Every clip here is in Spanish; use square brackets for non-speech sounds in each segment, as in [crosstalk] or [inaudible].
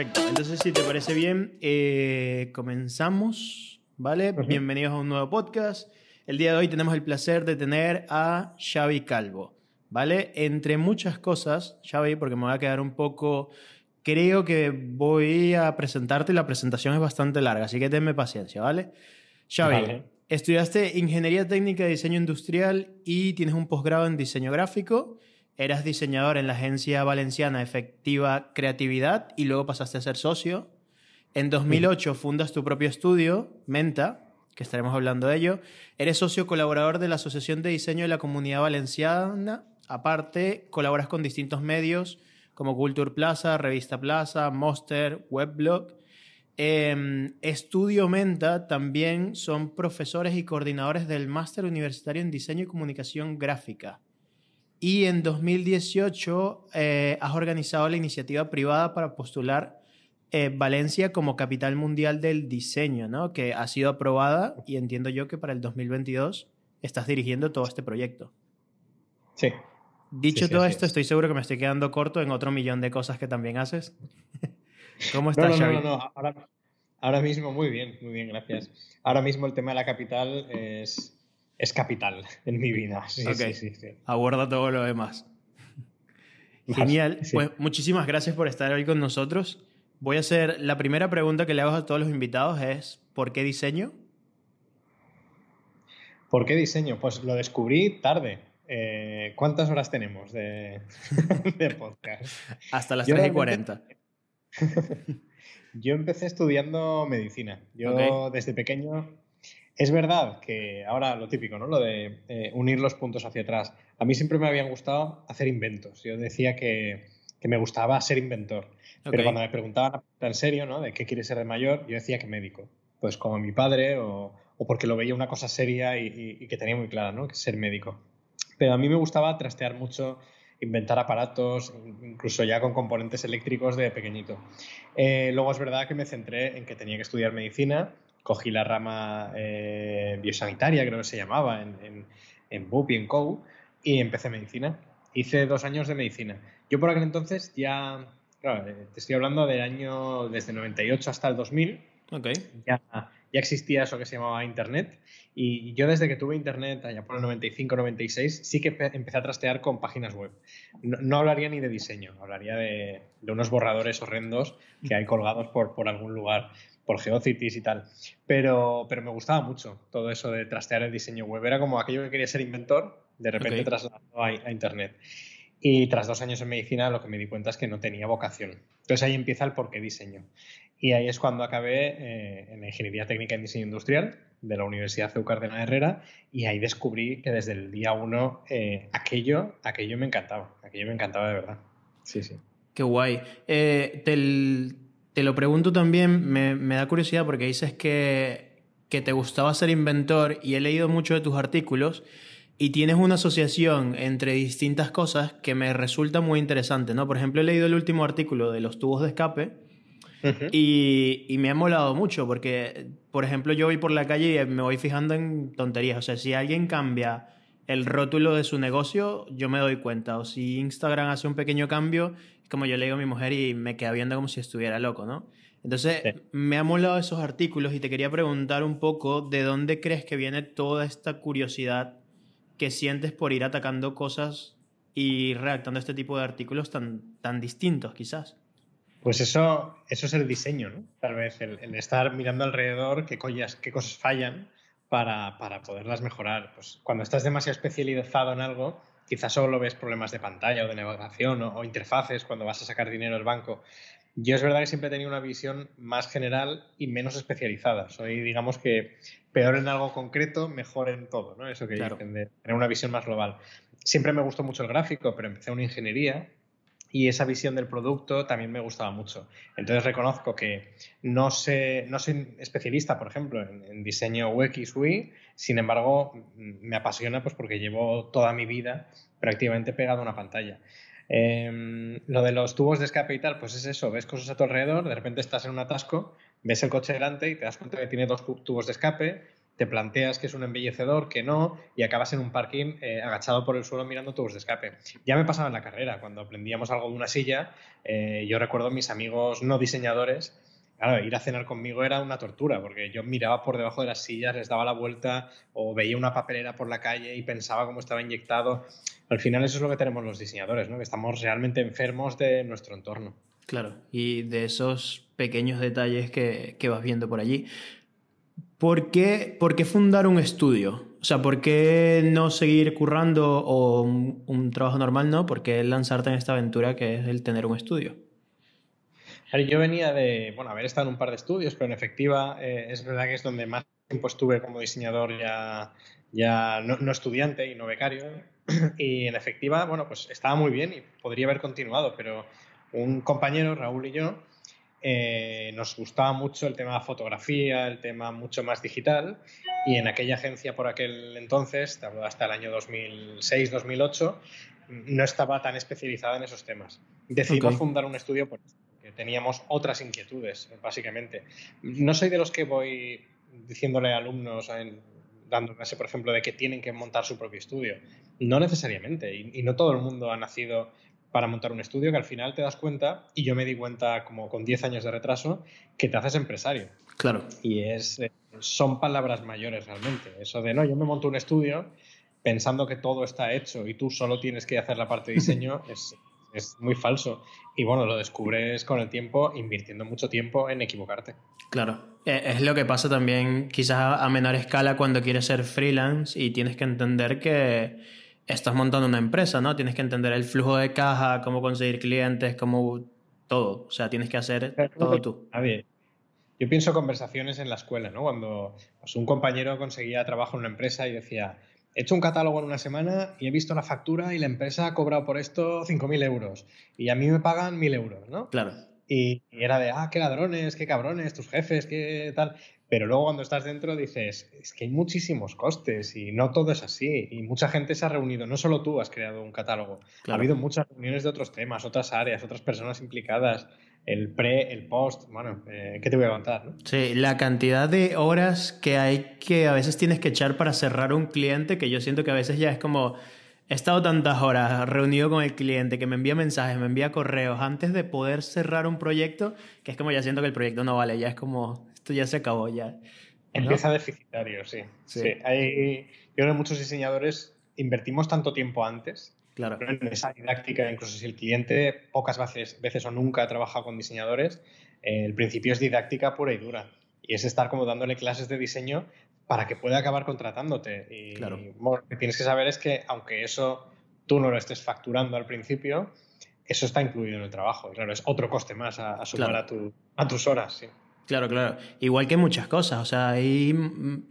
Perfecto. Entonces, si te parece bien, eh, comenzamos, ¿vale? Bienvenidos a un nuevo podcast. El día de hoy tenemos el placer de tener a Xavi Calvo, ¿vale? Entre muchas cosas, Xavi, porque me voy a quedar un poco... Creo que voy a presentarte, la presentación es bastante larga, así que tenme paciencia, ¿vale? Xavi, estudiaste Ingeniería Técnica de Diseño Industrial y tienes un posgrado en Diseño Gráfico eras diseñador en la agencia valenciana Efectiva Creatividad y luego pasaste a ser socio. En 2008 fundas tu propio estudio, Menta, que estaremos hablando de ello. Eres socio colaborador de la Asociación de Diseño de la Comunidad Valenciana. Aparte, colaboras con distintos medios como Culture Plaza, Revista Plaza, Monster, Weblog. Eh, Estudio Menta también son profesores y coordinadores del Máster Universitario en Diseño y Comunicación Gráfica. Y en 2018 eh, has organizado la iniciativa privada para postular eh, Valencia como capital mundial del diseño, ¿no? Que ha sido aprobada y entiendo yo que para el 2022 estás dirigiendo todo este proyecto. Sí. Dicho todo esto, estoy seguro que me estoy quedando corto en otro millón de cosas que también haces. [laughs] ¿Cómo estás, no, no, no, no. Ahora, ahora mismo muy bien, muy bien, gracias. Ahora mismo el tema de la capital es es capital en mi vida. Sí, sí, sí, Aborda todo lo demás. Genial. Pues muchísimas gracias por estar hoy con nosotros. Voy a hacer la primera pregunta que le hago a todos los invitados es ¿por qué diseño? ¿Por qué diseño? Pues lo descubrí tarde. Eh, ¿Cuántas horas tenemos de, [laughs] podcast? Hasta las 3 y 40. [laughs] Yo empecé estudiando medicina. Yo desde pequeño es verdad que ahora lo típico, ¿no? Lo de eh, unir los puntos hacia atrás. A mí siempre me habían gustado hacer inventos. Yo decía que, me gustaba ser inventor. Pero cuando me preguntaban en serio, ¿no? De qué quieres ser de mayor, yo decía que médico. Pues como mi padre o, porque lo veía una cosa seria y, que tenía muy clara, ¿no? Que ser médico. Pero a mí me gustaba trastear mucho, inventar aparatos, incluso ya con componentes eléctricos de pequeñito. Eh, luego es verdad que me centré en que tenía que estudiar medicina cogí la rama eh, biosanitaria, creo que se llamaba, en, en, en BUP y en COU, y empecé medicina. Hice dos años de medicina. Yo por aquel entonces ya, claro, eh, te estoy hablando del año desde 98 hasta el 2000. Okay. Ya, ya existía eso que se llamaba Internet. Y yo desde que tuve Internet, allá por el 95-96, sí que empecé a trastear con páginas web. No, hablaría ni de diseño, hablaría de, de, unos borradores horrendos que hay colgados por, por algún lugar por Geocities y tal. Pero, pero me gustaba mucho todo eso de trastear el diseño web. Era como aquello que quería ser inventor, de repente trasladado a, Internet. Y tras dos años en medicina lo que me di cuenta es que no tenía vocación. Entonces ahí empieza el por qué diseño. Y ahí es cuando acabé eh, en Ingeniería Técnica en Diseño Industrial de la Universidad CEU de Herrera y ahí descubrí que desde el día uno eh, aquello, aquello me encantaba. Aquello me encantaba de verdad. Sí, sí. Qué guay. Eh, te lo pregunto también, me, da curiosidad porque dices que, que te gustaba ser inventor y he leído mucho de tus artículos y tienes una asociación entre distintas cosas que me resulta muy interesante, ¿no? Por ejemplo, he leído el último artículo de los tubos de escape y, y, me ha molado mucho porque, por ejemplo, yo voy por la calle y me voy fijando en tonterías. O sea, si alguien cambia el rótulo de su negocio, yo me doy cuenta. O si Instagram hace un pequeño cambio, como yo le digo a mi mujer y me queda viendo como si estuviera loco, ¿no? Entonces, me ha molado esos artículos y te quería preguntar un poco de dónde crees que viene toda esta curiosidad que sientes por ir atacando cosas y redactando este tipo de artículos tan, tan distintos, quizás. Pues eso, eso es el diseño, ¿no? Tal vez el, estar mirando alrededor qué, qué cosas fallan para, para, poderlas mejorar. Pues cuando estás demasiado especializado en algo, quizás solo ves problemas de pantalla o de navegación o, interfaces cuando vas a sacar dinero del banco. Yo es verdad que siempre he tenido una visión más general y menos especializada. Soy, digamos que, peor en algo concreto, mejor en todo, ¿no? Eso que dicen de tener una visión más global. Siempre me gustó mucho el gráfico, pero empecé una ingeniería y esa visión del producto también me gustaba mucho. Entonces reconozco que no, sé, no soy especialista, por ejemplo, en, diseño UX, UI, sin embargo, me apasiona pues, porque llevo toda mi vida prácticamente pegado a una pantalla. Em, lo de los tubos de escape y tal, pues es eso, ves cosas a tu alrededor, de repente estás en un atasco, ves el coche delante y te das cuenta que tiene dos tubos de escape, te planteas que es un embellecedor, que no, y acabas en un parking eh, agachado por el suelo mirando tubos de escape. Ya me pasaba en la carrera, cuando aprendíamos algo de una silla, eh, yo recuerdo mis amigos no diseñadores Claro, ir a cenar conmigo era una tortura, porque yo miraba por debajo de las sillas, les daba la vuelta o veía una papelera por la calle y pensaba cómo estaba inyectado. Al final eso es lo que tenemos los diseñadores, ¿no? que estamos realmente enfermos de nuestro entorno. Claro, y de esos pequeños detalles que, vas viendo por allí. ¿Por qué, ¿Por qué, fundar un estudio? O sea, ¿por qué no seguir currando o un, trabajo normal, no? ¿Por qué lanzarte en esta aventura que es el tener un estudio? Yo venía de, bueno, haber estado en un par de estudios, pero en efectiva eh, es verdad que es donde más tiempo estuve como diseñador ya, ya no, estudiante y no becario. Y en efectiva, bueno, pues estaba muy bien y podría haber continuado, pero un compañero, Raúl y yo, eh, nos gustaba mucho el tema de fotografía, el tema mucho más digital y en aquella agencia por aquel entonces, hasta el año 2006-2008, no estaba tan especializada en esos temas. Decidimos fundar un estudio por teníamos otras inquietudes, básicamente. No soy de los que voy diciéndole a alumnos, dando clase, por ejemplo, de que tienen que montar su propio estudio. No necesariamente, y, no todo el mundo ha nacido para montar un estudio que al final te das cuenta, y yo me di cuenta como con 10 años de retraso, que te haces empresario. Claro. Y es, eh, son palabras mayores realmente. Eso de, no, yo me monto un estudio pensando que todo está hecho y tú solo tienes que hacer la parte de diseño, [laughs] es, es muy falso. Y bueno, lo descubres con el tiempo, invirtiendo mucho tiempo en equivocarte. Claro, e, es lo que pasa también quizás a menor escala cuando quieres ser freelance y tienes que entender que estás montando una empresa, ¿no? Tienes que entender el flujo de caja, cómo conseguir clientes, cómo todo. O sea, tienes que hacer todo tú. A ver, yo pienso conversaciones en la escuela, ¿no? Cuando pues, un compañero conseguía trabajo en una empresa y decía, he hecho un catálogo en una semana y he visto la factura y la empresa ha cobrado por esto 5.000 euros y a mí me pagan 1.000 euros, ¿no? Claro. Y, era de, ah, qué ladrones, qué cabrones, tus jefes, qué tal. Pero luego cuando estás dentro dices, es que hay muchísimos costes y no todo es así. Y mucha gente se ha reunido, no solo tú has creado un catálogo, ha habido muchas reuniones de otros temas, otras áreas, otras personas implicadas el pre, el post, bueno, eh, ¿qué te voy a contar? Sí, la cantidad de horas que hay que a veces tienes que echar para cerrar un cliente, que yo siento que a veces ya es como, he estado tantas horas reunido con el cliente que me envía mensajes, me envía correos antes de poder cerrar un proyecto, que es como ya siento que el proyecto no vale, ya es como, esto ya se acabó ya. Empieza deficitario, sí. sí. Hay, yo creo que muchos diseñadores invertimos tanto tiempo antes Claro. En esa didáctica, incluso si el cliente pocas veces, veces o nunca ha trabajado con diseñadores, eh, el principio es didáctica pura y dura. Y es estar como dándole clases de diseño para que pueda acabar contratándote. Y claro. lo que tienes que saber es que aunque eso tú no lo estés facturando al principio, eso está incluido en el trabajo. claro, es otro coste más a, sumar a, tu, a tus horas. Sí. Claro, claro. Igual que muchas cosas. O sea, hay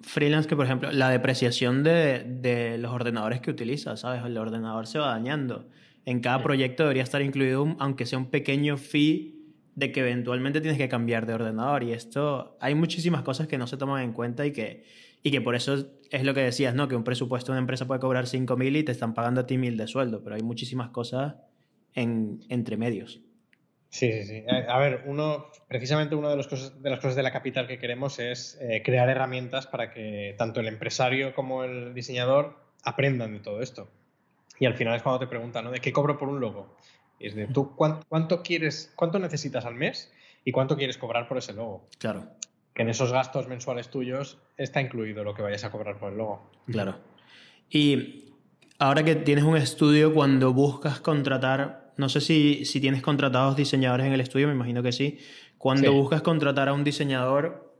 freelance que, por ejemplo, la depreciación de, los ordenadores que utilizas, ¿sabes? El ordenador se va dañando. En cada proyecto debería estar incluido, aunque sea un pequeño fee, de que eventualmente tienes que cambiar de ordenador. Y esto, hay muchísimas cosas que no se toman en cuenta y que, y que por eso es lo que decías, ¿no? Que un presupuesto de una empresa puede cobrar 5.000 y te están pagando a ti 1.000 de sueldo, pero hay muchísimas cosas en, entre medios. Sí, sí, sí. A ver, uno, precisamente una de, las cosas, de las cosas de la capital que queremos es eh, crear herramientas para que tanto el empresario como el diseñador aprendan de todo esto. Y al final es cuando te preguntan, ¿no? ¿De qué cobro por un logo? Y es de, ¿tú cuánto, quieres, cuánto necesitas al mes y cuánto quieres cobrar por ese logo? Claro. Que en esos gastos mensuales tuyos está incluido lo que vayas a cobrar por el logo. Claro. Y ahora que tienes un estudio, cuando buscas contratar no sé si, si tienes contratados diseñadores en el estudio, me imagino que sí. Cuando buscas contratar a un diseñador,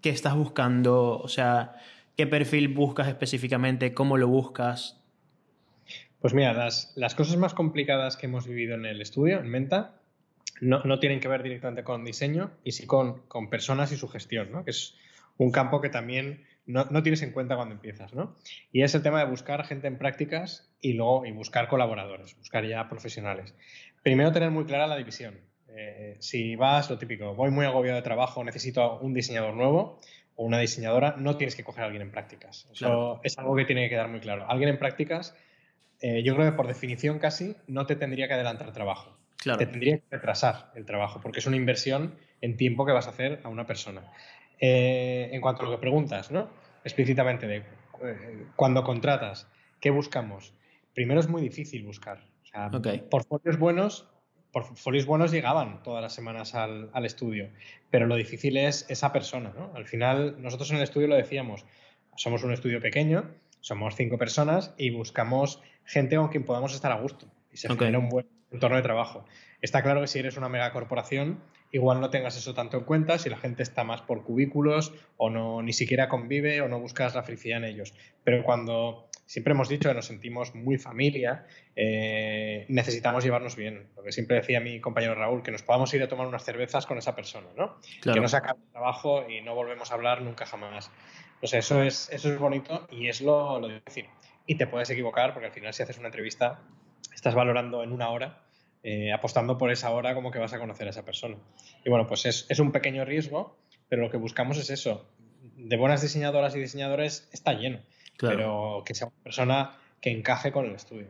¿qué estás buscando? O sea, ¿qué perfil buscas específicamente? ¿Cómo lo buscas? Pues mira, las, las cosas más complicadas que hemos vivido en el estudio, en Menta, no, no tienen que ver directamente con diseño y sí con, con personas y su gestión, ¿no? que es un campo que también no, no, tienes en cuenta cuando empiezas. ¿no? Y es el tema de buscar gente en prácticas y luego y buscar colaboradores, buscar ya profesionales. Primero tener muy clara la división. Eh, si vas, lo típico, voy muy agobiado de trabajo, necesito un diseñador nuevo o una diseñadora, no tienes que coger a alguien en prácticas. Eso es algo que tiene que quedar muy claro. Alguien en prácticas, eh, yo creo que por definición casi no te tendría que adelantar trabajo. Te tendría que retrasar el trabajo, porque es una inversión en tiempo que vas a hacer a una persona. Eh, en cuanto a lo que preguntas, ¿no? explícitamente de eh, cuando contratas, ¿qué buscamos? Primero es muy difícil buscar. O sea, portfolios buenos, portfolios buenos llegaban todas las semanas al, estudio, pero lo difícil es esa persona. ¿no? Al final, nosotros en el estudio lo decíamos, somos un estudio pequeño, somos cinco personas y buscamos gente con quien podamos estar a gusto y se genera un buen entorno de trabajo. Está claro que si eres una megacorporación, igual no tengas eso tanto en cuenta si la gente está más por cubículos o no ni siquiera convive o no buscas la felicidad en ellos. Pero cuando siempre hemos dicho que nos sentimos muy familia, eh, necesitamos llevarnos bien. Lo que siempre decía mi compañero Raúl, que nos podamos ir a tomar unas cervezas con esa persona, ¿no? Que no se acabe el trabajo y no volvemos a hablar nunca jamás. Pues eso es, eso es bonito y es lo, lo difícil. Y te puedes equivocar porque al final si haces una entrevista estás valorando en una hora eh, apostando por esa hora como que vas a conocer a esa persona. Y bueno, pues es, un pequeño riesgo, pero lo que buscamos es eso. De buenas diseñadoras y diseñadores está lleno, pero que sea una persona que encaje con el estudio.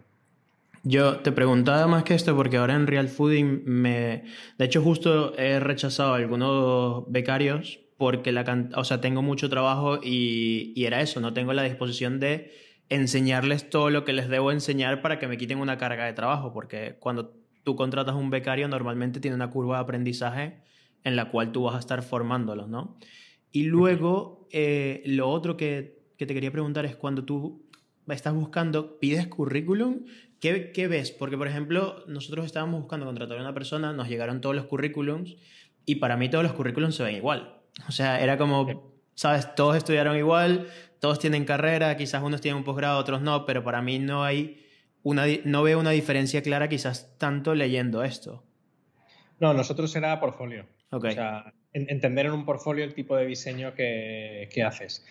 Yo te preguntaba más que esto porque ahora en Real Fooding me... De hecho, justo he rechazado a algunos becarios porque la o sea, tengo mucho trabajo y, y era eso, no tengo la disposición de enseñarles todo lo que les debo enseñar para que me quiten una carga de trabajo, porque cuando tú contratas un becario, normalmente tiene una curva de aprendizaje en la cual tú vas a estar formándolos, ¿no? Y luego, eh, lo otro que, te quería preguntar es cuando tú estás buscando, pides currículum, ¿qué, ¿qué, ves? Porque, por ejemplo, nosotros estábamos buscando contratar a una persona, nos llegaron todos los currículums y para mí todos los currículums se ven igual. O sea, era como, ¿sabes? Todos estudiaron igual, todos tienen carrera, quizás unos tienen un posgrado, otros no, pero para mí no hay no veo una diferencia clara quizás tanto leyendo esto. No, nosotros era portfolio. O sea, entender en un portfolio el tipo de diseño que, haces.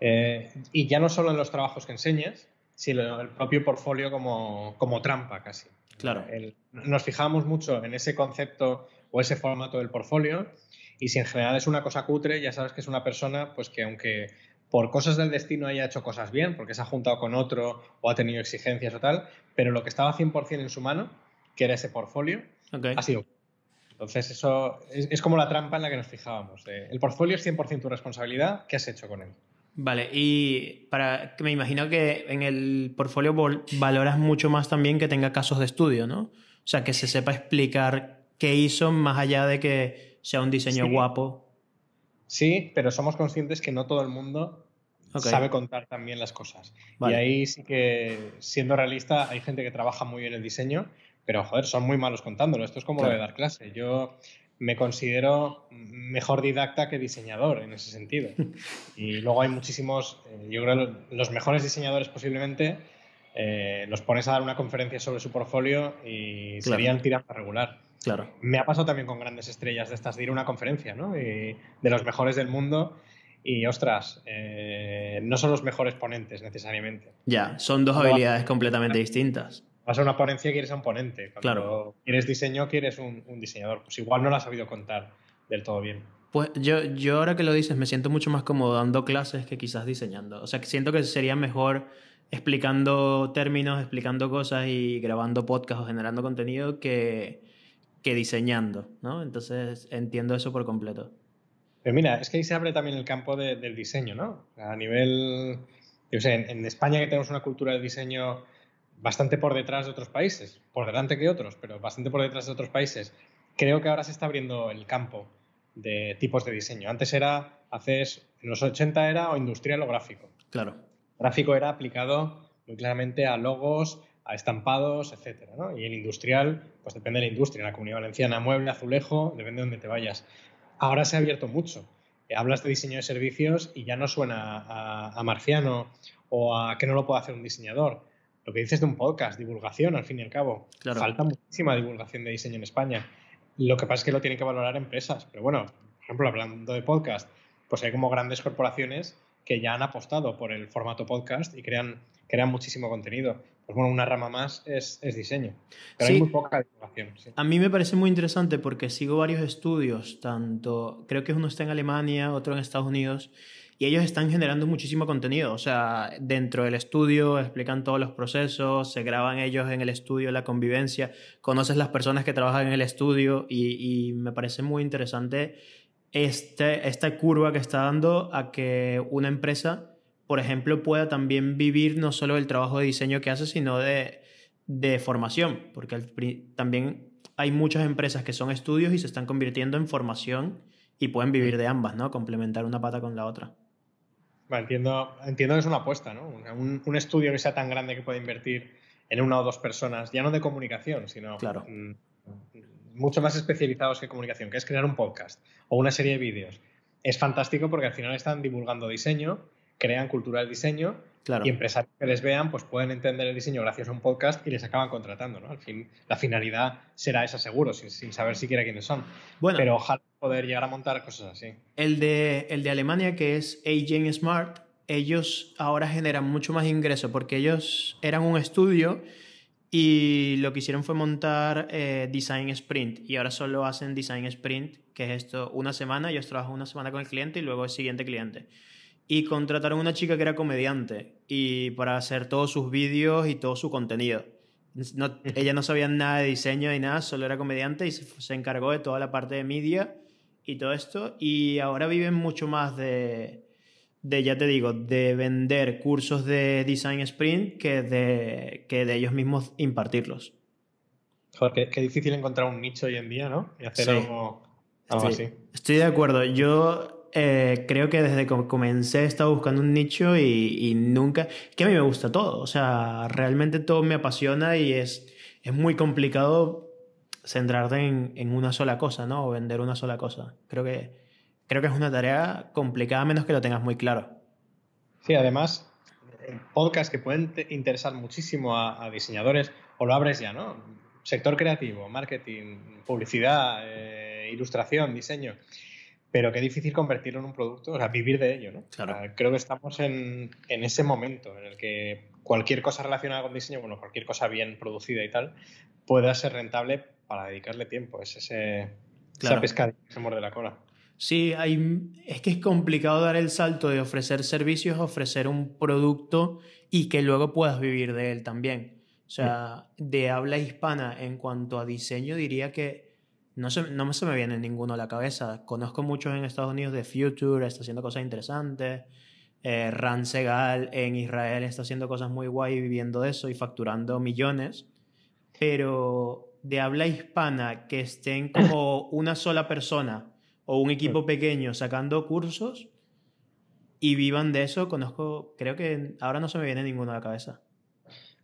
Eh, y ya no solo en los trabajos que enseñas, sino en el propio portfolio como, trampa casi. Claro. nos fijamos mucho en ese concepto o ese formato del portfolio y si en general es una cosa cutre, ya sabes que es una persona pues que aunque por cosas del destino haya hecho cosas bien, porque se ha juntado con otro o ha tenido exigencias o tal, pero lo que estaba 100% en su mano, que era ese portfolio, ha sido. Entonces, eso es, como la trampa en la que nos fijábamos. Eh, el portfolio es 100% tu responsabilidad, ¿qué has hecho con él? Vale, y para que me imagino que en el portfolio valoras mucho más también que tenga casos de estudio, ¿no? O sea, que se sepa explicar qué hizo más allá de que sea un diseño guapo. Sí, pero somos conscientes que no todo el mundo sabe contar también las cosas. Y ahí sí que, siendo realista, hay gente que trabaja muy bien el diseño, pero joder, son muy malos contándolo. Esto es como lo de dar clase. Yo me considero mejor didacta que diseñador en ese sentido. [laughs] y luego hay muchísimos, eh, yo creo los mejores diseñadores posiblemente eh, los pones a dar una conferencia sobre su portfolio y serían tirando regular. Claro. Me ha pasado también con grandes estrellas de estas de ir a una conferencia, ¿no? de los mejores del mundo. Y ostras, eh, no son los mejores ponentes necesariamente. Ya, son dos habilidades completamente distintas. Vas a una ponencia, quieres a un ponente. Cuando claro. quieres diseño, quieres un, diseñador. Pues igual no lo has sabido contar del todo bien. Pues yo, yo ahora que lo dices me siento mucho más cómodo dando clases que quizás diseñando. O sea, que siento que sería mejor explicando términos, explicando cosas y grabando podcast o generando contenido que, que diseñando, ¿no? Entonces entiendo eso por completo. Pero mira, es que ahí se abre también el campo del diseño, ¿no? A nivel, yo sé, en, España que tenemos una cultura de diseño bastante por detrás de otros países, por delante que otros, pero bastante por detrás de otros países, creo que ahora se está abriendo el campo de tipos de diseño. Antes era, haces, en los 80 era o industrial o gráfico. Claro. Gráfico era aplicado muy claramente a logos, a estampados, etcétera, ¿no? Y el industrial, pues depende de la industria. En la comunidad valenciana, mueble, azulejo, depende de dónde te vayas. Ahora se ha abierto mucho. Eh, hablas de diseño de servicios y ya no suena a, marciano o a que no lo puede hacer un diseñador. Lo que dices de un podcast, divulgación, al fin y al cabo. Falta muchísima divulgación de diseño en España. Lo que pasa es que lo tienen que valorar empresas. Pero bueno, por ejemplo, hablando de podcast, pues hay como grandes corporaciones que ya han apostado por el formato podcast y crean, crean muchísimo contenido pues bueno, una rama más es, diseño. Pero hay muy poca. A mí me parece muy interesante porque sigo varios estudios, tanto, creo que uno está en Alemania, otro en Estados Unidos, y ellos están generando muchísimo contenido. O sea, dentro del estudio explican todos los procesos, se graban ellos en el estudio, la convivencia, conoces las personas que trabajan en el estudio y, y me parece muy interesante este, esta curva que está dando a que una empresa por ejemplo, pueda también vivir no solo del trabajo de diseño que hace, sino de, de formación, porque también hay muchas empresas que son estudios y se están convirtiendo en formación y pueden vivir de ambas, ¿no? Complementar una pata con la otra. entiendo, entiendo que es una apuesta, ¿no? Un, un, estudio que sea tan grande que pueda invertir en una o dos personas, ya no de comunicación, sino claro. mucho más especializados que comunicación, que es crear un podcast o una serie de vídeos. Es fantástico porque al final están divulgando diseño crean cultura del diseño y empresarios que les vean pues pueden entender el diseño gracias a un podcast y les acaban contratando. ¿no? Al fin, la finalidad será esa seguro, sin, saber siquiera quiénes son. Bueno, Pero ojalá poder llegar a montar cosas así. El de, el de Alemania, que es Agent Smart, ellos ahora generan mucho más ingreso porque ellos eran un estudio y lo que hicieron fue montar eh, Design Sprint y ahora solo hacen Design Sprint, que es esto, una semana, ellos trabajan una semana con el cliente y luego el siguiente cliente y contrataron a una chica que era comediante y para hacer todos sus vídeos y todo su contenido. No, [laughs] ella no sabía nada de diseño ni nada, solo era comediante y se, encargó de toda la parte de media y todo esto. Y ahora viven mucho más de, de, ya te digo, de vender cursos de Design Sprint que de, que de ellos mismos impartirlos. Joder, qué, difícil encontrar un nicho hoy en día, ¿no? Y hacer algo, así. Estoy de acuerdo. Yo eh, creo que desde que comencé he estado buscando un nicho y, nunca... Que a mí me gusta todo, o sea, realmente todo me apasiona y es, es muy complicado centrarte en, en, una sola cosa, ¿no? O vender una sola cosa. Creo que, creo que es una tarea complicada a menos que lo tengas muy claro. Sí, además, podcasts que pueden interesar muchísimo a, diseñadores, o lo abres ya, ¿no? Sector creativo, marketing, publicidad, eh, ilustración, diseño pero qué difícil convertirlo en un producto, o sea, vivir de ello, ¿no? creo que estamos en, ese momento en el que cualquier cosa relacionada con diseño, bueno, cualquier cosa bien producida y tal, pueda ser rentable para dedicarle tiempo. Es ese, esa pesca que se muerde la cola. Sí, hay, es que es complicado dar el salto de ofrecer servicios a ofrecer un producto y que luego puedas vivir de él también. O sea, de habla hispana en cuanto a diseño, diría que no, se, no se me viene ninguno a la cabeza. Conozco muchos en Estados Unidos de Future, está haciendo cosas interesantes. Eh, Ran Segal en Israel está haciendo cosas muy guay viviendo de eso y facturando millones. Pero de habla hispana que estén como [laughs] una sola persona o un equipo pequeño sacando cursos y vivan de eso, conozco, creo que ahora no se me viene ninguno a la cabeza.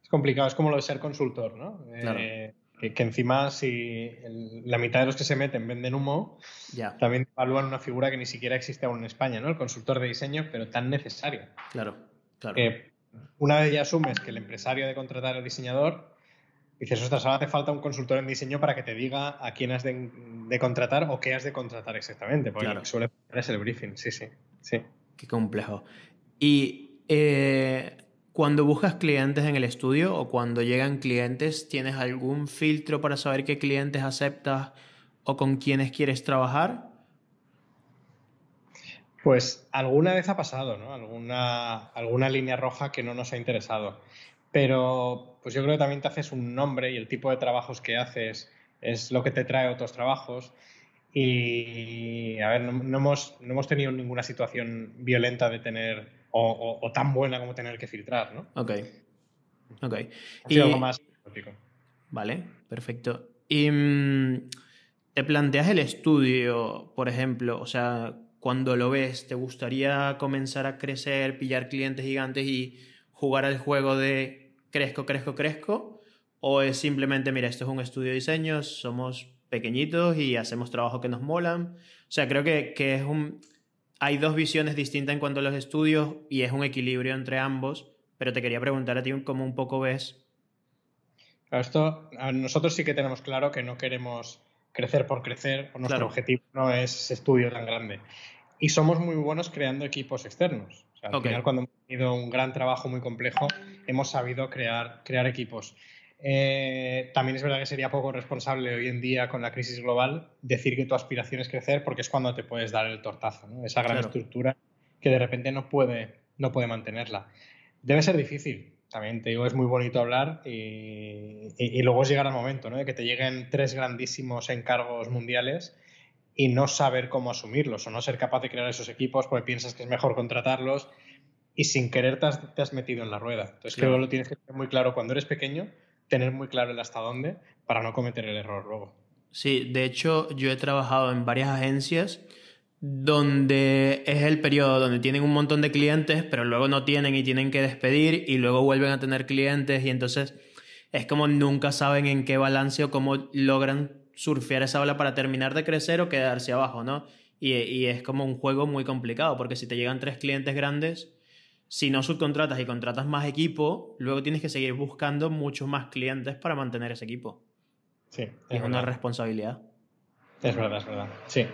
Es complicado, es como lo de ser consultor, ¿no? Claro. Eh, que, encima si la mitad de los que se meten venden humo, también evalúan una figura que ni siquiera existe aún en España, ¿no? El consultor de diseño, pero tan necesario. Claro, claro. Que una vez ya asumes que el empresario de contratar al diseñador, dices, ostras, ahora hace falta un consultor en diseño para que te diga a quién has de, contratar o qué has de contratar exactamente, porque lo que suele es el briefing, sí, sí, sí. Qué complejo. Y eh, cuando buscas clientes en el estudio o cuando llegan clientes, ¿tienes algún filtro para saber qué clientes aceptas o con quiénes quieres trabajar? Pues alguna vez ha pasado, ¿no? Alguna, alguna línea roja que no nos ha interesado. Pero pues yo creo que también te haces un nombre y el tipo de trabajos que haces es lo que te trae otros trabajos. Y, a ver, no, hemos, no hemos tenido ninguna situación violenta de tener o, tan buena como tener que filtrar, ¿no? Ok. Ok. y... algo más Vale, perfecto. Y mm, te planteas el estudio, por ejemplo, o sea, cuando lo ves, ¿te gustaría comenzar a crecer, pillar clientes gigantes y jugar al juego de crezco, crezco, crezco? ¿O es simplemente, mira, esto es un estudio de diseño, somos pequeñitos y hacemos trabajo que nos molan? O sea, creo que, que es un hay dos visiones distintas en cuanto a los estudios y es un equilibrio entre ambos, pero te quería preguntar a ti cómo un poco ves. Esto, nosotros sí que tenemos claro que no queremos crecer por crecer, o nuestro objetivo no es estudio tan grande. Y somos muy buenos creando equipos externos. al final, cuando hemos tenido un gran trabajo muy complejo, hemos sabido crear, crear equipos. Eh, también es verdad que sería poco responsable hoy en día con la crisis global decir que tu aspiración es crecer porque es cuando te puedes dar el tortazo, esa gran estructura que de repente no puede, no puede mantenerla. Debe ser difícil, también te digo, es muy bonito hablar y, luego es llegar al momento de que te lleguen tres grandísimos encargos mundiales y no saber cómo asumirlos o no ser capaz de crear esos equipos porque piensas que es mejor contratarlos y sin querer te has, metido en la rueda. Entonces creo que lo tienes que tener muy claro cuando eres pequeño, tener muy claro el hasta dónde para no cometer el error luego. Sí, de hecho yo he trabajado en varias agencias donde es el periodo donde tienen un montón de clientes, pero luego no tienen y tienen que despedir y luego vuelven a tener clientes y entonces es como nunca saben en qué balance o cómo logran surfear esa ola para terminar de crecer o quedarse abajo, ¿no? Y, y es como un juego muy complicado porque si te llegan tres clientes grandes, si no subcontratas y contratas más equipo, luego tienes que seguir buscando muchos más clientes para mantener ese equipo. Sí. Es, una responsabilidad. Es verdad, es verdad. Sí.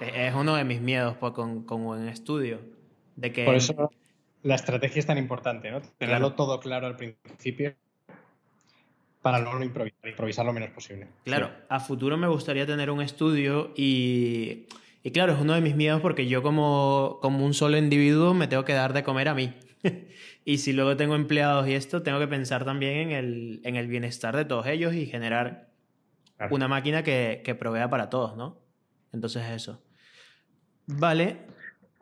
Es uno de mis miedos pues, con, con un estudio. De que... Por eso la estrategia es tan importante, ¿no? Tenerlo todo claro al principio para no improvisar, improvisar lo menos posible. Claro, a futuro me gustaría tener un estudio y, y, claro, es uno de mis miedos porque yo como, como un solo individuo me tengo que dar de comer a mí. [laughs] y si luego tengo empleados y esto, tengo que pensar también en el, en el bienestar de todos ellos y generar una máquina que, que provea para todos, ¿no? Entonces eso. Vale.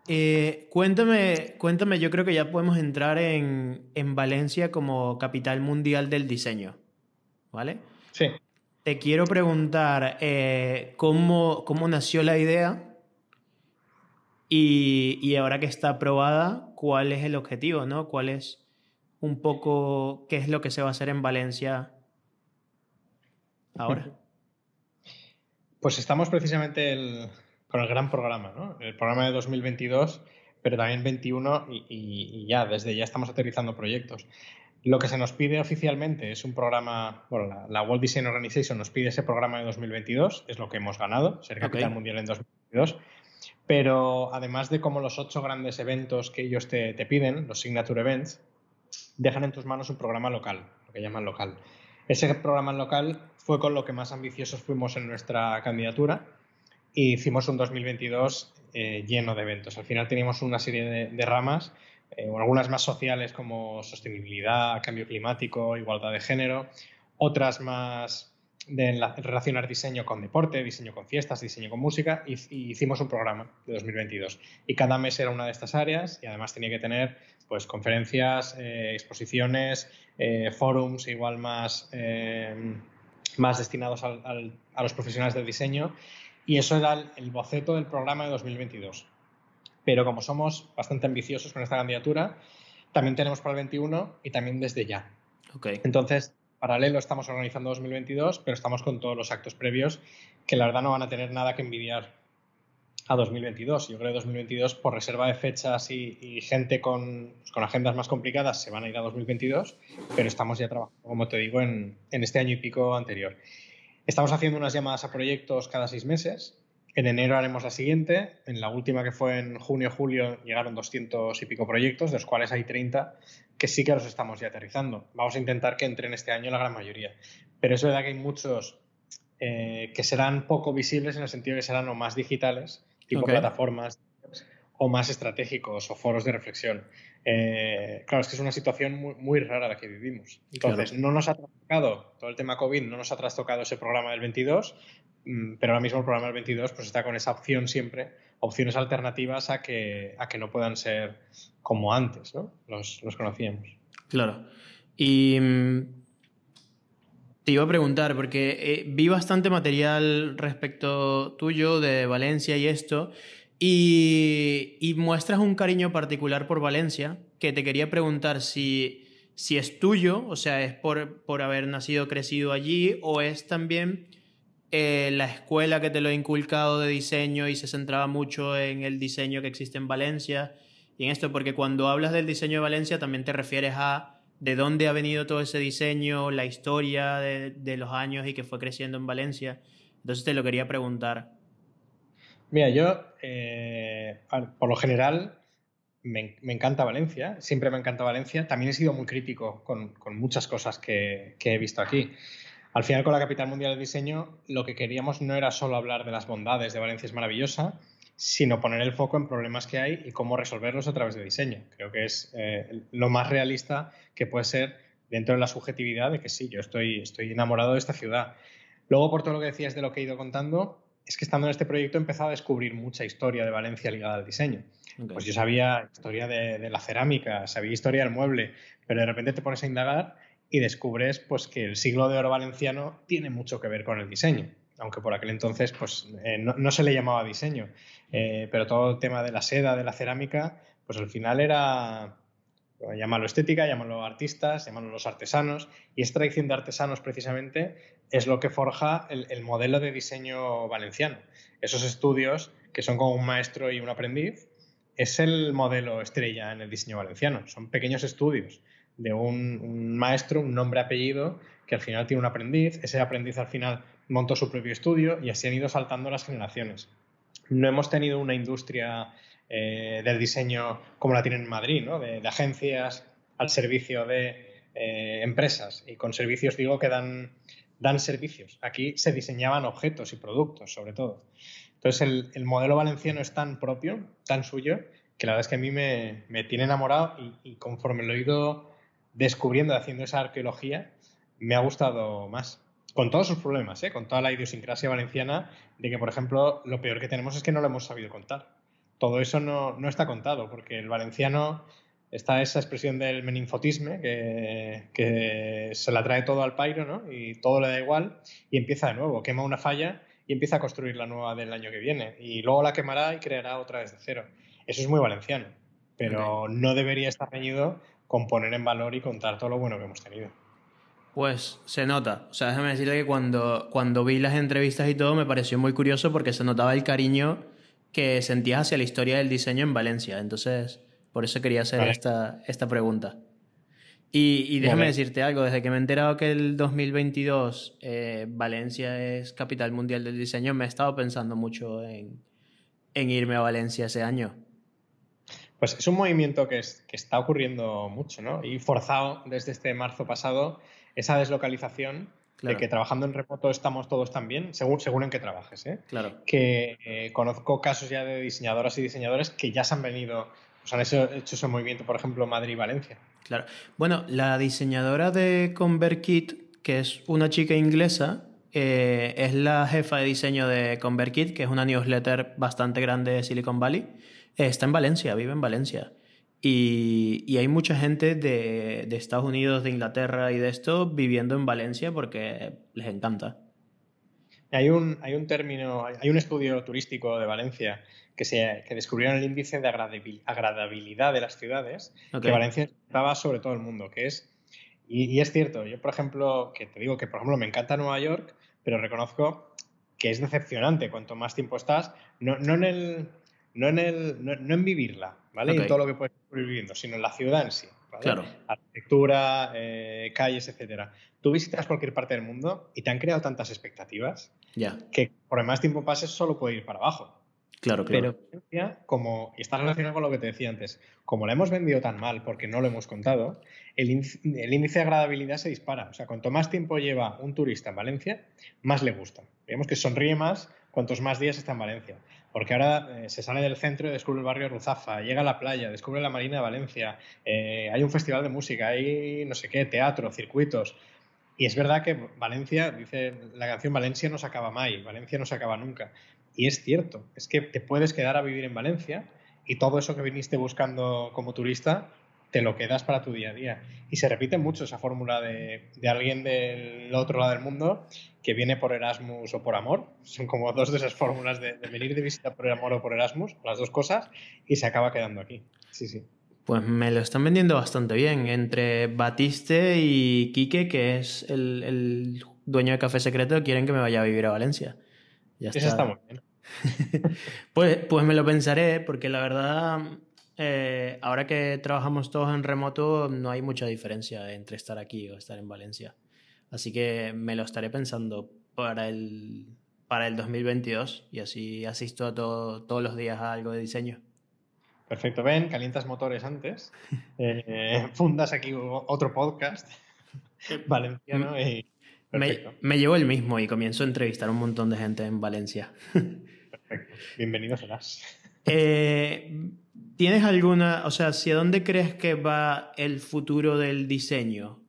Eh, cuéntame, cuéntame, yo creo que ya podemos entrar en, en, Valencia como capital mundial del diseño. ¿Vale? Sí. Te quiero preguntar eh, ¿cómo, cómo, nació la idea y, y, ahora que está aprobada, cuál es el objetivo, ¿no? ¿Cuál es un poco qué es lo que se va a hacer en Valencia ahora? [laughs] Pues estamos precisamente el, con el gran programa, ¿no? El programa de 2022, pero también 21 y, ya, desde ya estamos aterrizando proyectos. Lo que se nos pide oficialmente es un programa, bueno, la, World Design Organization nos pide ese programa de 2022, es lo que hemos ganado, ser capital mundial en 2022. Pero además de como los ocho grandes eventos que ellos te, te piden, los signature events, dejan en tus manos un programa local, lo que llaman local. Ese programa local fue con lo que más ambiciosos fuimos en nuestra candidatura y hicimos un 2022 eh, lleno de eventos. Al final teníamos una serie de, ramas, eh, algunas más sociales como sostenibilidad, cambio climático, igualdad de género, otras más de relacionar diseño con deporte, diseño con fiestas, diseño con música, y, hicimos un programa de 2022. Y cada mes era una de estas áreas y además tenía que tener pues, conferencias, eh, exposiciones, forums igual más, más destinados a los profesionales del diseño y eso era el, boceto del programa de 2022. Pero como somos bastante ambiciosos con esta candidatura, también tenemos para el 21 y también desde ya. Okay. Entonces, paralelo estamos organizando 2022, pero estamos con todos los actos previos que la verdad no van a tener nada que envidiar a 2022. Yo creo que 2022, por reserva de fechas y, gente con, pues, con, agendas más complicadas, se van a ir a 2022, pero estamos ya trabajando, como te digo, en este año y pico anterior. Estamos haciendo unas llamadas a proyectos cada seis meses. En enero haremos la siguiente. En la última que fue en junio-julio llegaron 200 y pico proyectos, de los cuales hay 30 que sí que los estamos ya aterrizando. Vamos a intentar que entren este año la gran mayoría. Pero es verdad que hay muchos eh, que serán poco visibles en el sentido que serán o más digitales, tipo plataformas, o más estratégicos o foros de reflexión. Eh, claro, es que es una situación muy, muy, rara la que vivimos. Entonces, no nos ha trastocado todo el tema COVID, no nos ha trastocado ese programa del 22, mm, pero ahora mismo el programa del 22 pues está con esa opción siempre, opciones alternativas a que, a que no puedan ser como antes, ¿no? Los, los conocíamos. Claro. Y mm, te iba a preguntar, porque eh, vi bastante material respecto tuyo de Valencia y esto, y, muestras un cariño particular por Valencia, que te quería preguntar si, si es tuyo, o sea, es por, por haber nacido, crecido allí, o es también eh, la escuela que te lo ha inculcado de diseño y se centraba mucho en el diseño que existe en Valencia. Y en esto, porque cuando hablas del diseño de Valencia también te refieres a de dónde ha venido todo ese diseño, la historia de, de los años y que fue creciendo en Valencia. Entonces te lo quería preguntar. Mira, yo, eh, por lo general, me, encanta Valencia, siempre me encanta Valencia. También he sido muy crítico con, muchas cosas que, he visto aquí. Al final, con la Capital Mundial del Diseño, lo que queríamos no era solo hablar de las bondades de Valencia es maravillosa, sino poner el foco en problemas que hay y cómo resolverlos a través de diseño. Creo que es eh, lo más realista que puede ser dentro de la subjetividad de que sí, yo estoy, estoy enamorado de esta ciudad. Luego, por todo lo que decías de lo que he ido contando, es que estando en este proyecto he empezado a descubrir mucha historia de Valencia ligada al diseño. Pues yo sabía historia de, la cerámica, sabía historia del mueble, pero de repente te pones a indagar y descubres pues, que el siglo de oro valenciano tiene mucho que ver con el diseño aunque por aquel entonces pues, eh, no, se le llamaba diseño, eh, pero todo el tema de la seda, de la cerámica, pues al final era, llámalo estética, llámalo artistas, llámalo los artesanos, y esta tradición de artesanos precisamente es lo que forja el, modelo de diseño valenciano. Esos estudios que son como un maestro y un aprendiz, es el modelo estrella en el diseño valenciano. Son pequeños estudios de un, un, maestro, un nombre, apellido, que al final tiene un aprendiz. Ese aprendiz al final montó su propio estudio y así han ido saltando las generaciones. No hemos tenido una industria eh, del diseño como la tienen en Madrid, de, agencias al servicio de eh, empresas. Y con servicios digo que dan, dan servicios. Aquí se diseñaban objetos y productos, sobre todo. Entonces el, modelo valenciano es tan propio, tan suyo, que la verdad es que a mí me, me tiene enamorado y, y, conforme lo he ido descubriendo, haciendo esa arqueología, me ha gustado más con todos sus problemas, ¿eh? con toda la idiosincrasia valenciana, de que, por ejemplo, lo peor que tenemos es que no lo hemos sabido contar. Todo eso no, está contado, porque el valenciano está esa expresión del meninfotisme, que, se la trae todo al pairo, ¿no? Y todo le da igual, y empieza de nuevo, quema una falla y empieza a construir la nueva del año que viene. Y luego la quemará y creará otra vez de cero. Eso es muy valenciano, pero no debería estar reñido con poner en valor y contar todo lo bueno que hemos tenido. Pues se nota. O sea, déjame decirte que cuando, cuando vi las entrevistas y todo me pareció muy curioso porque se notaba el cariño que sentías hacia la historia del diseño en Valencia. Entonces, por eso quería hacer esta, esta pregunta. Y, déjame decirte algo, desde que me he enterado que el 2022 eh, Valencia es capital mundial del diseño, me he estado pensando mucho en, en irme a Valencia ese año. Pues es un movimiento que, es, que está ocurriendo mucho, ¿no? Y forzado desde este marzo pasado esa deslocalización de que trabajando en remoto estamos todos también, según, según en qué trabajes. ¿eh? Claro. Que eh, conozco casos ya de diseñadoras y diseñadores que ya se han venido, pues han hecho, ese movimiento, por ejemplo, Madrid y Valencia. Claro. Bueno, la diseñadora de ConvertKit, que es una chica inglesa, eh, es la jefa de diseño de ConvertKit, que es una newsletter bastante grande de Silicon Valley. está en Valencia, vive en Valencia. Y, hay mucha gente de, Estados Unidos, de Inglaterra y de esto viviendo en Valencia porque les encanta. Hay un, hay un término, hay un estudio turístico de Valencia que, se, que descubrieron el índice de agradabilidad de las ciudades, que Valencia estaba sobre todo el mundo, que es, y, es cierto, yo por ejemplo, que te digo que por ejemplo me encanta Nueva York, pero reconozco que es decepcionante cuanto más tiempo estás, no, no en el no en, el, no, en vivirla, ¿vale? Y en todo lo que puedes viviendo, sino en la ciudad en sí. Claro. Arquitectura, eh, calles, etcétera. Tú visitas cualquier parte del mundo y te han creado tantas expectativas que por el más tiempo pases solo puede ir para abajo. Claro, claro. Pero como, y está relacionado con lo que te decía antes, como la hemos vendido tan mal porque no lo hemos contado, el, el, índice de agradabilidad se dispara. O sea, cuanto más tiempo lleva un turista en Valencia, más le gusta. Vemos que sonríe más cuantos más días está en Valencia. Porque ahora eh, se sale del centro y descubre el barrio Ruzafa, llega a la playa, descubre la Marina de Valencia, eh, hay un festival de música, hay no sé qué, teatro, circuitos. Y es verdad que Valencia, dice la canción Valencia no se acaba más, Valencia no se acaba nunca. Y es cierto, es que te puedes quedar a vivir en Valencia y todo eso que viniste buscando como turista te lo quedas para tu día a día. Y se repite mucho esa fórmula de, de, alguien del otro lado del mundo que viene por Erasmus o por amor. Son como dos de esas fórmulas de, venir de visita por amor o por Erasmus, las dos cosas, y se acaba quedando aquí. Sí, sí. Pues me lo están vendiendo bastante bien. Entre Batiste y Quique, que es el, el dueño de Café Secreto, quieren que me vaya a vivir a Valencia. Ya Eso está muy bien. [laughs] pues, pues me lo pensaré, porque la verdad eh, ahora que trabajamos todos en remoto, no hay mucha diferencia entre estar aquí o estar en Valencia. Así que me lo estaré pensando para el, para el 2022 y así asisto a todo, todos los días a algo de diseño. Perfecto, ven, calientas motores antes, [laughs] eh, fundas aquí otro podcast valenciano y... Me, me, llevo el mismo y comienzo a entrevistar a un montón de gente en Valencia. Perfecto, bienvenido serás. Eh, ¿Tienes alguna, o sea, hacia dónde crees que va el futuro del diseño?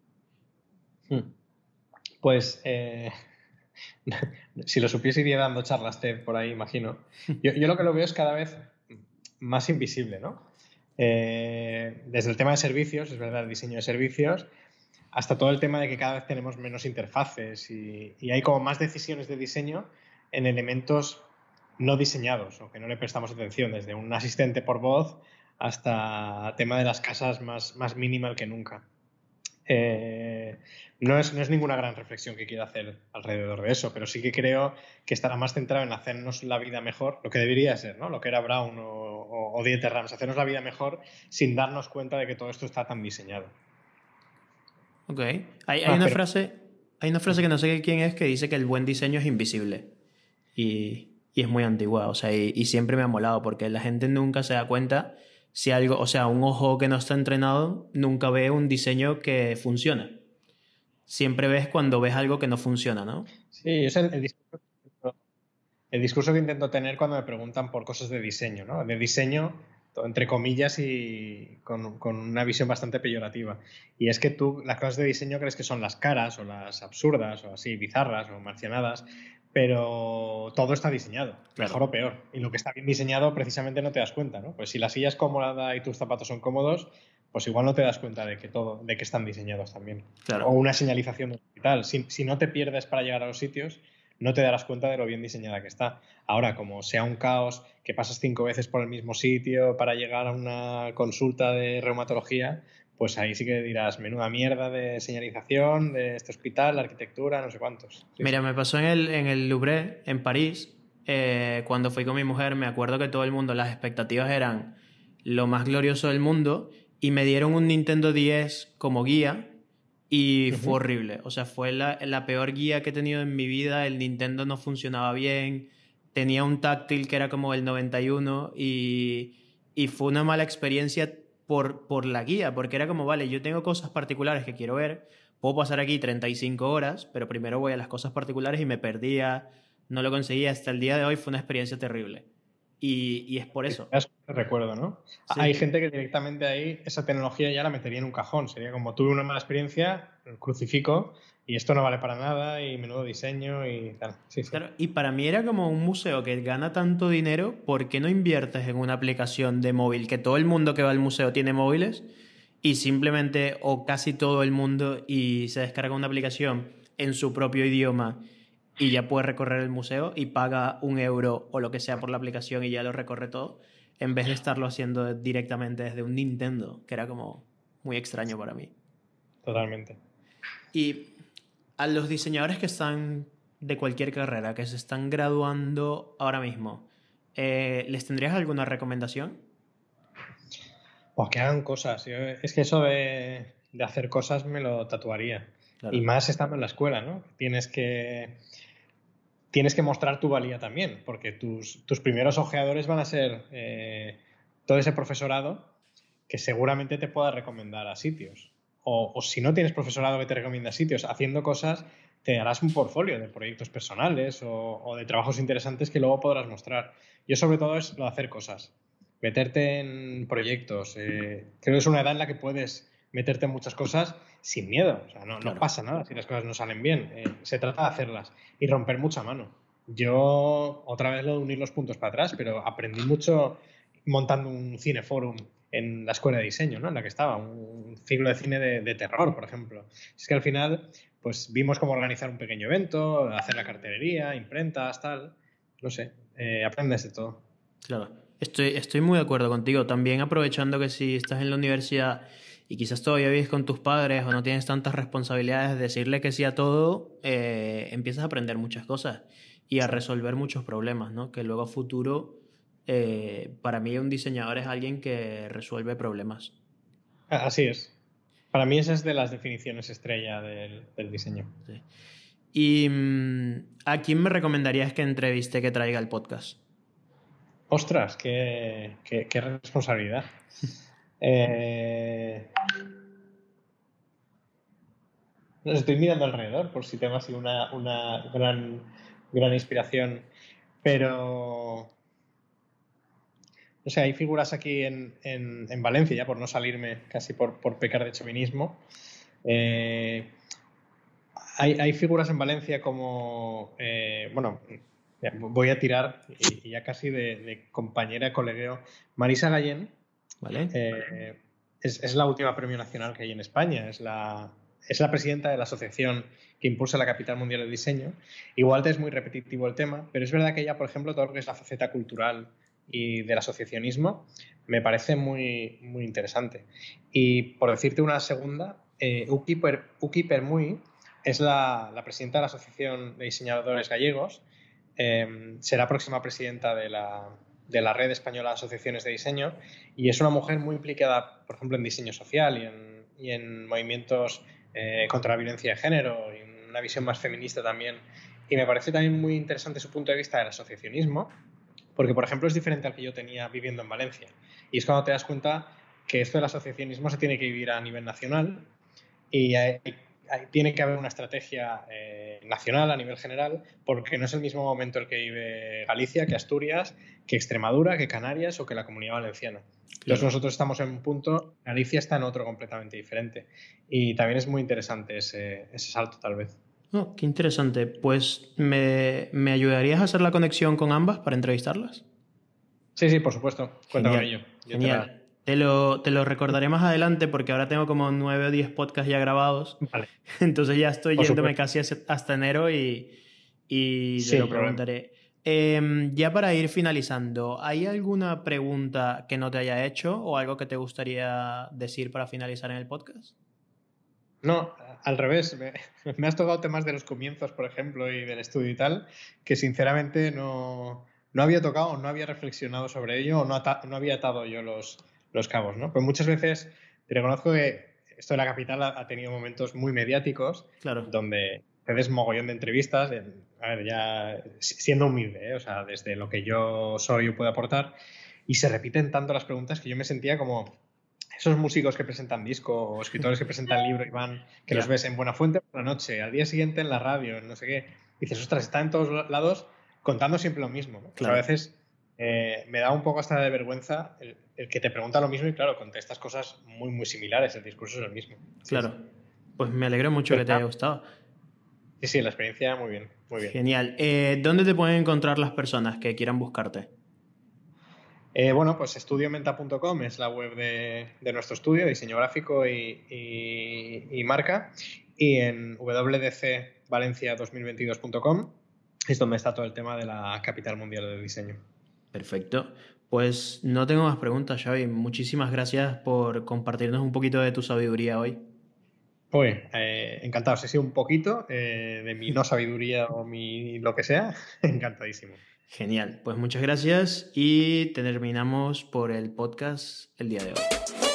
Hmm. Pues, eh, [laughs] si lo supiese iría dando charlas TED por ahí, imagino. Yo, lo que lo veo es cada vez más invisible, ¿no? Eh, desde el tema de servicios, es verdad, el diseño de servicios, hasta todo el tema de que cada vez tenemos menos interfaces y, hay como más decisiones de diseño en elementos no diseñados o que no le prestamos atención, desde un asistente por voz hasta tema de las casas más, más minimal que nunca. Eh, no, es, no es ninguna gran reflexión que quiera hacer alrededor de eso, pero sí que creo que estará más centrado en hacernos la vida mejor, lo que debería ser, ¿no? Lo que era Brown o, o, Dieter Rams, hacernos la vida mejor sin darnos cuenta de que todo esto está tan diseñado. Ok. Hay, ah, una, frase, hay una frase que no sé quién es que dice que el buen diseño es invisible. Y, y es muy antigua, o sea, y, siempre me ha molado porque la gente nunca se da cuenta si algo, o sea, un ojo que no está entrenado nunca ve un diseño que funciona. Siempre ves cuando ves algo que no funciona, ¿no? Sí, es el, discurso, que intento tener cuando me preguntan por cosas de diseño, ¿no? De diseño, entre comillas, y con, con, una visión bastante peyorativa. Y es que tú las cosas de diseño crees que son las caras o las absurdas o así, bizarras o marcianadas, pero todo está diseñado, mejor o peor. Y lo que está bien diseñado precisamente no te das cuenta, ¿no? Pues si la silla es cómoda y tus zapatos son cómodos, pues igual no te das cuenta de que todo, de que están diseñados también. O una señalización digital. Si, si, no te pierdes para llegar a los sitios, no te darás cuenta de lo bien diseñada que está. Ahora, como sea un caos, que pasas cinco veces por el mismo sitio para llegar a una consulta de reumatología, pues ahí sí que dirás, menuda mierda de señalización de este hospital, la arquitectura, no sé cuántos. Mira, me pasó en el, en el Louvre, en París, eh, cuando fui con mi mujer, me acuerdo que todo el mundo, las expectativas eran lo más glorioso del mundo y me dieron un Nintendo 10 como guía y fue horrible. O sea, fue la, la, peor guía que he tenido en mi vida. El Nintendo no funcionaba bien, tenía un táctil que era como el 91 y, y fue una mala experiencia por, por la guía, porque era como, vale, yo tengo cosas particulares que quiero ver, puedo pasar aquí 35 horas, pero primero voy a las cosas particulares y me perdía, no lo conseguía, hasta el día de hoy fue una experiencia terrible. Y, y es por eso. Recuerdo, ¿no? Hay gente que directamente ahí esa tecnología ya la metería en un cajón. Sería como tuve una mala experiencia, crucifico y esto no vale para nada y menudo diseño y tal. Claro, y para mí era como un museo que gana tanto dinero, ¿por qué no inviertes en una aplicación de móvil? Que todo el mundo que va al museo tiene móviles y simplemente, o casi todo el mundo, y se descarga una aplicación en su propio idioma y ya puede recorrer el museo y paga un euro o lo que sea por la aplicación y ya lo recorre todo, en vez de estarlo haciendo directamente desde un Nintendo, que era como muy extraño para mí. Totalmente. Y a los diseñadores que están de cualquier carrera, que se están graduando ahora mismo, eh, ¿les tendrías alguna recomendación? O que hagan cosas. es que eso de, hacer cosas me lo tatuaría. Y más estando en la escuela, ¿no? Tienes que, tienes que mostrar tu valía también, porque tus, tus primeros ojeadores van a ser eh, todo ese profesorado que seguramente te pueda recomendar a sitios o, si no tienes profesorado que te recomienda sitios haciendo cosas, te harás un portfolio de proyectos personales o, de trabajos interesantes que luego podrás mostrar. Yo sobre todo es lo de hacer cosas, meterte en proyectos. Eh, creo que es una edad en la que puedes meterte en muchas cosas sin miedo. O sea, no, no pasa nada si las cosas no salen bien. Eh, se trata de hacerlas y romper mucha mano. Yo, otra vez lo de unir los puntos para atrás, pero aprendí mucho montando un cineforum en la escuela de diseño, ¿no? En la que estaba, un ciclo de cine de, terror, por ejemplo. Es que al final, pues vimos cómo organizar un pequeño evento, hacer la cartelería, imprentas, tal. No sé, eh, aprendes de todo. Claro, estoy, estoy muy de acuerdo contigo. También aprovechando que si estás en la universidad y quizás todavía vives con tus padres o no tienes tantas responsabilidades, decirle que sí a todo, eh, empiezas a aprender muchas cosas y a resolver muchos problemas, ¿no? Que luego a futuro eh, para mí un diseñador es alguien que resuelve problemas. Así es. Para mí esa es de las definiciones estrella del, diseño. ¿Y mm, a quién me recomendarías que entreviste que traiga el podcast? Ostras, qué, responsabilidad. [laughs] eh... estoy mirando alrededor por si tengo así una, una gran, gran inspiración. Pero o sea, hay figuras aquí en, Valencia, ya por no salirme casi por, pecar de chauvinismo. Eh, hay, figuras en Valencia como, eh, bueno, voy a tirar, y, ya casi de, compañera, colegueo, Marisa Gallén. Vale. Eh, es, la última premio nacional que hay en España, es la, es la presidenta de la asociación que impulsa la capital mundial del diseño. Igual es muy repetitivo el tema, pero es verdad que ella, por ejemplo, todo lo que es la faceta cultural y del asociacionismo, me parece muy, muy interesante. Y por decirte una segunda, eh, Uki, Permuy es la, presidenta de la Asociación de Diseñadores Gallegos, em, será próxima presidenta de la, de la Red Española de Asociaciones de Diseño y es una mujer muy implicada, por ejemplo, en diseño social y en, y en movimientos eh, contra la violencia de género y una visión más feminista también. Y me parece también muy interesante su punto de vista del asociacionismo, porque, por ejemplo, es diferente al que yo tenía viviendo en Valencia. Y es cuando te das cuenta que esto del asociacionismo se tiene que vivir a nivel nacional y tiene que haber una estrategia eh, nacional a nivel general, porque no es el mismo momento el que vive Galicia, que Asturias, que Extremadura, que Canarias o que la comunidad valenciana. Entonces nosotros estamos en un punto, Galicia está en otro completamente diferente. Y también es muy interesante ese, ese salto, tal vez. Oh, qué interesante. Pues, ¿me, ¿me, ayudarías a hacer la conexión con ambas para entrevistarlas? Sí, sí, por supuesto. Cuéntame con ello. Genial. Te lo, te lo, recordaré más adelante porque ahora tengo como nueve o diez podcasts ya grabados. Vale. [laughs] Entonces ya estoy yéndome casi hasta enero y, y te lo preguntaré. Em, ya para ir finalizando, ¿hay alguna pregunta que no te haya hecho o algo que te gustaría decir para finalizar en el podcast? No, al revés. [laughs] Me, has tocado temas de los comienzos, por ejemplo, y del estudio y tal, que sinceramente no, no había tocado, no había reflexionado sobre ello, o no, no había atado yo los, los cabos, ¿no? Pues muchas veces te reconozco que esto de la capital ha, tenido momentos muy mediáticos, claro. donde te mogollón de entrevistas, a ver, ya siendo humilde, ¿eh? o sea, desde lo que yo soy o puedo aportar, y se repiten tanto las preguntas que yo me sentía como esos músicos que presentan disco o escritores que presentan libro y van, que los ves en Buena Fuente por la noche, al día siguiente en la radio, no sé qué, dices, ostras, están en todos lados contando siempre lo mismo. a veces eh, me da un poco hasta de vergüenza el, que te pregunta lo mismo y claro, contestas cosas muy, muy similares, el discurso es el mismo. Claro, pues me alegro mucho que te haya gustado. Sí, sí, la experiencia muy bien, muy bien. Genial. Eh, ¿Dónde te pueden encontrar las personas que quieran buscarte? Eh, bueno, pues estudiomenta.com es la web de, nuestro estudio, diseño gráfico y, marca. Y en wdcvalencia2022.com es donde está todo el tema de la capital mundial del diseño. Perfecto. Pues no tengo más preguntas, Xavi. Muchísimas gracias por compartirnos un poquito de tu sabiduría hoy. Pues encantado. Si sido un poquito eh, de mi no sabiduría o mi lo que sea, [laughs] encantadísimo. Genial. Pues muchas gracias y terminamos por el podcast el día de hoy.